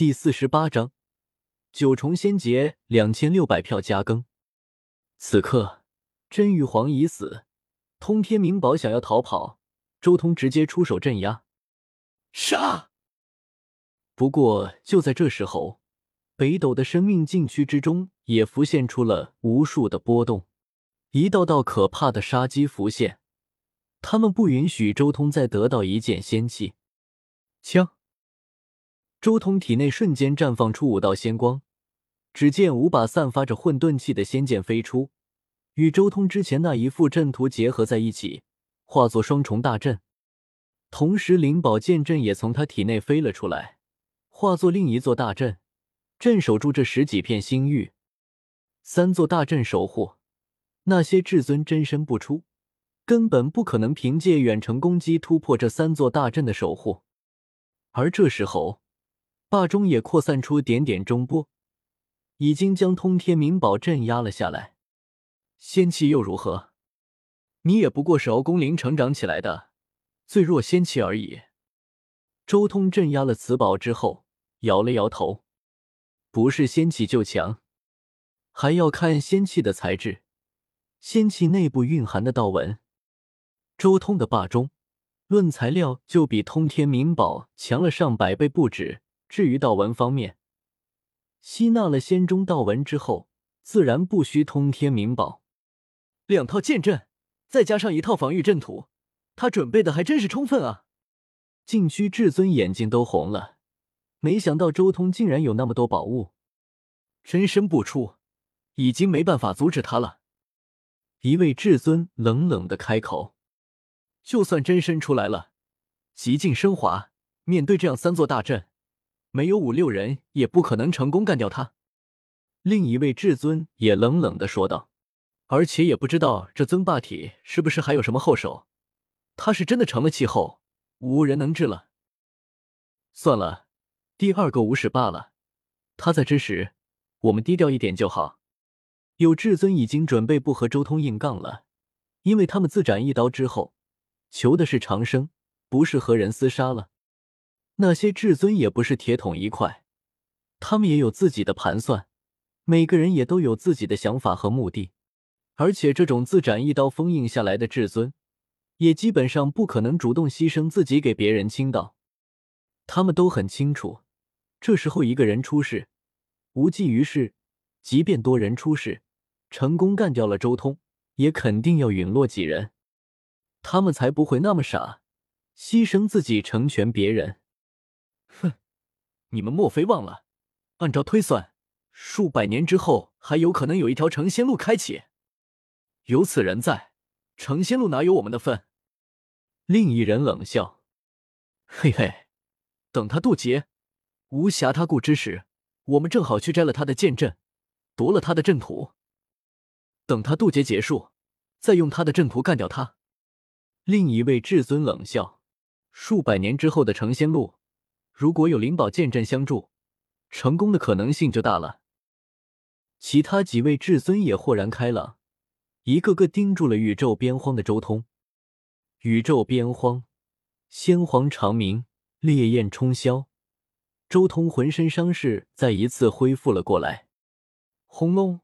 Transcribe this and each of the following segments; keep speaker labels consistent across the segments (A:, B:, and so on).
A: 第四十八章九重仙劫两千六百票加更。此刻真玉皇已死，通天明宝想要逃跑，周通直接出手镇压。
B: 杀！
A: 不过就在这时候，北斗的生命禁区之中也浮现出了无数的波动，一道道可怕的杀机浮现。他们不允许周通再得到一件仙器。枪。周通体内瞬间绽放出五道仙光，只见五把散发着混沌气的仙剑飞出，与周通之前那一副阵图结合在一起，化作双重大阵。同时，灵宝剑阵也从他体内飞了出来，化作另一座大阵，镇守住这十几片星域。三座大阵守护，那些至尊真身不出，根本不可能凭借远程攻击突破这三座大阵的守护。而这时候，霸中也扩散出点点中波，已经将通天明宝镇压了下来。仙气又如何？你也不过是熬功灵成长起来的最弱仙气而已。周通镇压了此宝之后，摇了摇头：“不是仙气就强，还要看仙气的材质，仙气内部蕴含的道纹。周通的霸中，论材料就比通天明宝强了上百倍不止。”至于道文方面，吸纳了仙中道文之后，自然不需通天明宝。两套剑阵，再加上一套防御阵图，他准备的还真是充分啊！禁区至尊眼睛都红了，没想到周通竟然有那么多宝物。真身不出，已经没办法阻止他了。一位至尊冷冷的开口：“就算真身出来了，极尽升华，面对这样三座大阵。”没有五六人也不可能成功干掉他。另一位至尊也冷冷的说道：“而且也不知道这尊霸体是不是还有什么后手。他是真的成了气候，无人能治了。算了，第二个无始罢了。他在之时，我们低调一点就好。”有至尊已经准备不和周通硬杠了，因为他们自斩一刀之后，求的是长生，不是和人厮杀了。那些至尊也不是铁桶一块，他们也有自己的盘算，每个人也都有自己的想法和目的。而且这种自斩一刀封印下来的至尊，也基本上不可能主动牺牲自己给别人倾倒。他们都很清楚，这时候一个人出事，无济于事；即便多人出事，成功干掉了周通，也肯定要陨落几人。他们才不会那么傻，牺牲自己成全别人。你们莫非忘了？按照推算，数百年之后还有可能有一条成仙路开启。有此人在，成仙路哪有我们的份？另一人冷笑：“嘿嘿，等他渡劫，无暇他顾之时，我们正好去摘了他的剑阵，夺了他的阵图。等他渡劫结束，再用他的阵图干掉他。”另一位至尊冷笑：“数百年之后的成仙路。”如果有灵宝剑阵相助，成功的可能性就大了。其他几位至尊也豁然开朗，一个个盯住了宇宙边荒的周通。宇宙边荒，先皇长鸣，烈焰冲霄。周通浑身伤势再一次恢复了过来。轰隆！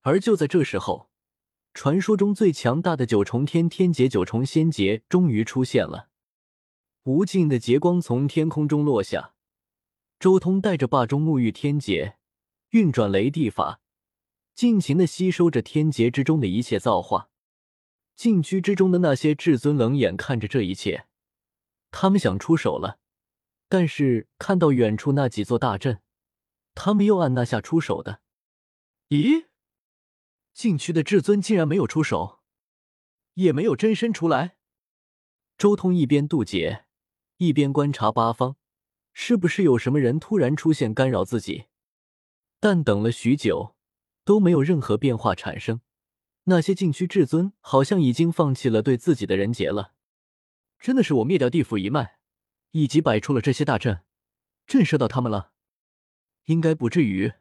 A: 而就在这时候，传说中最强大的九重天天劫、九重仙劫终于出现了。无尽的劫光从天空中落下，周通带着霸中沐浴天劫，运转雷地法，尽情的吸收着天劫之中的一切造化。禁区之中的那些至尊冷眼看着这一切，他们想出手了，但是看到远处那几座大阵，他们又按捺下出手的。咦，禁区的至尊竟然没有出手，也没有真身出来。周通一边渡劫。一边观察八方，是不是有什么人突然出现干扰自己？但等了许久，都没有任何变化产生。那些禁区至尊好像已经放弃了对自己的人劫了。真的是我灭掉地府一脉，以及摆出了这些大阵，震慑到他们了？应该不至于。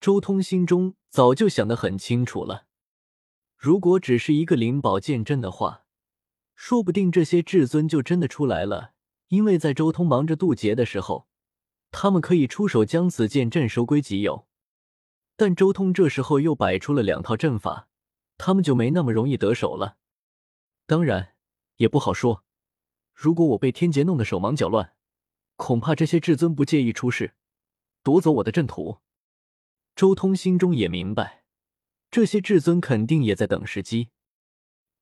A: 周通心中早就想得很清楚了。如果只是一个灵宝剑阵的话，说不定这些至尊就真的出来了，因为在周通忙着渡劫的时候，他们可以出手将此剑阵收归己有。但周通这时候又摆出了两套阵法，他们就没那么容易得手了。当然，也不好说。如果我被天劫弄得手忙脚乱，恐怕这些至尊不介意出事，夺走我的阵图。周通心中也明白，这些至尊肯定也在等时机。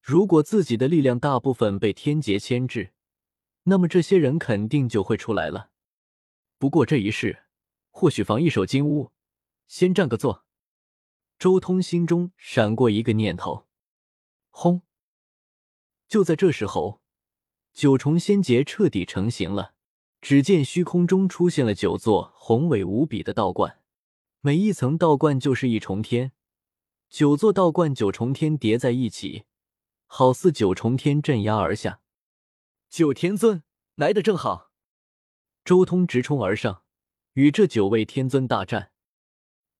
A: 如果自己的力量大部分被天劫牵制，那么这些人肯定就会出来了。不过这一世，或许防一手金乌，先占个座。周通心中闪过一个念头，轰！就在这时候，九重仙劫彻底成型了。只见虚空中出现了九座宏伟无比的道观，每一层道观就是一重天，九座道观九重天叠在一起，好似九重天镇压而下。九天尊来的正好，周通直冲而上，与这九位天尊大战。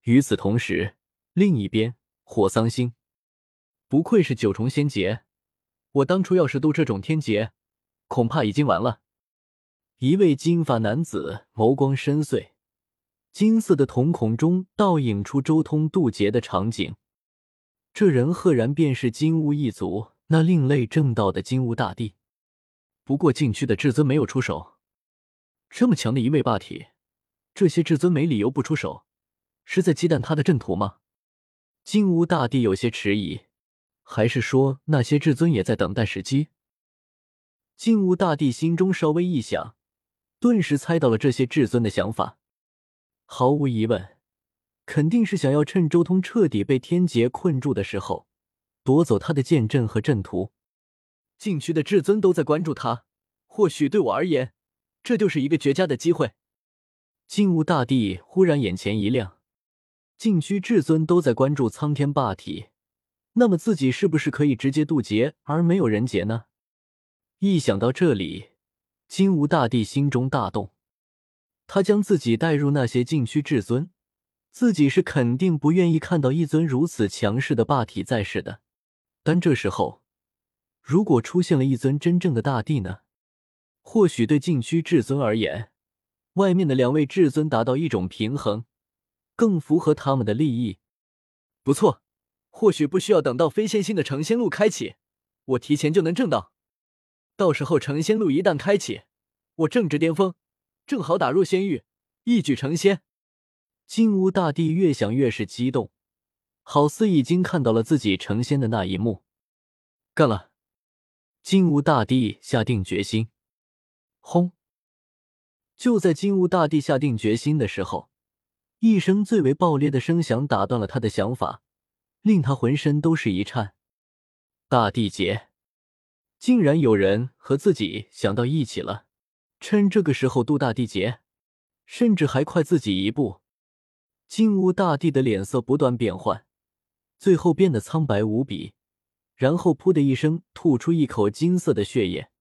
A: 与此同时，另一边火桑星，不愧是九重仙劫，我当初要是渡这种天劫，恐怕已经完了。一位金发男子眸光深邃，金色的瞳孔中倒映出周通渡劫的场景。这人赫然便是金乌一族那另类正道的金乌大帝。不过禁区的至尊没有出手，这么强的一位霸体，这些至尊没理由不出手，是在忌惮他的阵图吗？金乌大帝有些迟疑，还是说那些至尊也在等待时机？金乌大帝心中稍微一想。顿时猜到了这些至尊的想法，毫无疑问，肯定是想要趁周通彻底被天劫困住的时候，夺走他的剑阵和阵图。禁区的至尊都在关注他，或许对我而言，这就是一个绝佳的机会。金乌大帝忽然眼前一亮，禁区至尊都在关注苍天霸体，那么自己是不是可以直接渡劫而没有人劫呢？一想到这里。金吾大帝心中大动，他将自己带入那些禁区至尊，自己是肯定不愿意看到一尊如此强势的霸体在世的。但这时候，如果出现了一尊真正的大帝呢？或许对禁区至尊而言，外面的两位至尊达到一种平衡，更符合他们的利益。不错，或许不需要等到飞仙星的成仙路开启，我提前就能挣到。到时候成仙路一旦开启，我正值巅峰，正好打入仙域，一举成仙。金乌大帝越想越是激动，好似已经看到了自己成仙的那一幕。干了！金乌大帝下定决心。轰！就在金乌大帝下定决心的时候，一声最为爆裂的声响打断了他的想法，令他浑身都是一颤。大地劫！竟然有人和自己想到一起了，趁这个时候渡大地劫，甚至还快自己一步。金乌大帝的脸色不断变换，最后变得苍白无比，然后噗的一声吐出一口金色的血液。